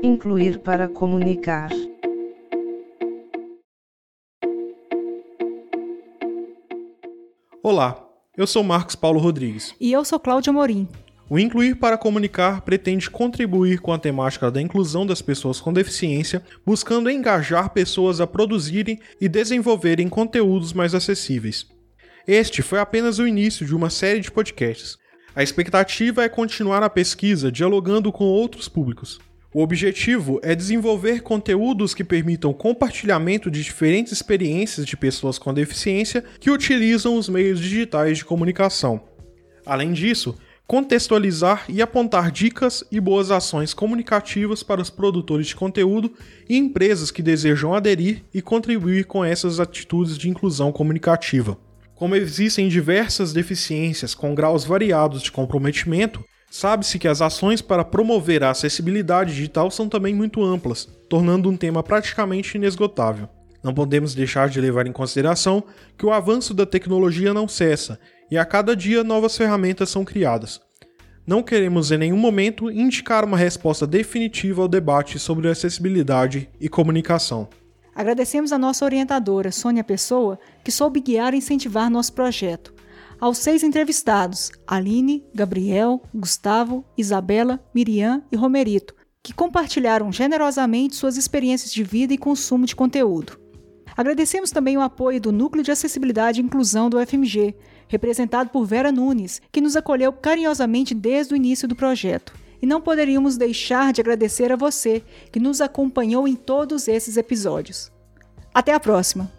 Incluir para comunicar. Olá, eu sou Marcos Paulo Rodrigues. E eu sou Cláudia Morim. O Incluir para Comunicar pretende contribuir com a temática da inclusão das pessoas com deficiência, buscando engajar pessoas a produzirem e desenvolverem conteúdos mais acessíveis. Este foi apenas o início de uma série de podcasts. A expectativa é continuar a pesquisa dialogando com outros públicos. O objetivo é desenvolver conteúdos que permitam compartilhamento de diferentes experiências de pessoas com deficiência que utilizam os meios digitais de comunicação. Além disso, contextualizar e apontar dicas e boas ações comunicativas para os produtores de conteúdo e empresas que desejam aderir e contribuir com essas atitudes de inclusão comunicativa. Como existem diversas deficiências com graus variados de comprometimento, Sabe-se que as ações para promover a acessibilidade digital são também muito amplas, tornando um tema praticamente inesgotável. Não podemos deixar de levar em consideração que o avanço da tecnologia não cessa e a cada dia novas ferramentas são criadas. Não queremos em nenhum momento indicar uma resposta definitiva ao debate sobre acessibilidade e comunicação. Agradecemos a nossa orientadora, Sônia Pessoa, que soube guiar e incentivar nosso projeto aos seis entrevistados, Aline, Gabriel, Gustavo, Isabela, Miriam e Romerito, que compartilharam generosamente suas experiências de vida e consumo de conteúdo. Agradecemos também o apoio do Núcleo de Acessibilidade e Inclusão do FMG, representado por Vera Nunes, que nos acolheu carinhosamente desde o início do projeto. E não poderíamos deixar de agradecer a você, que nos acompanhou em todos esses episódios. Até a próxima!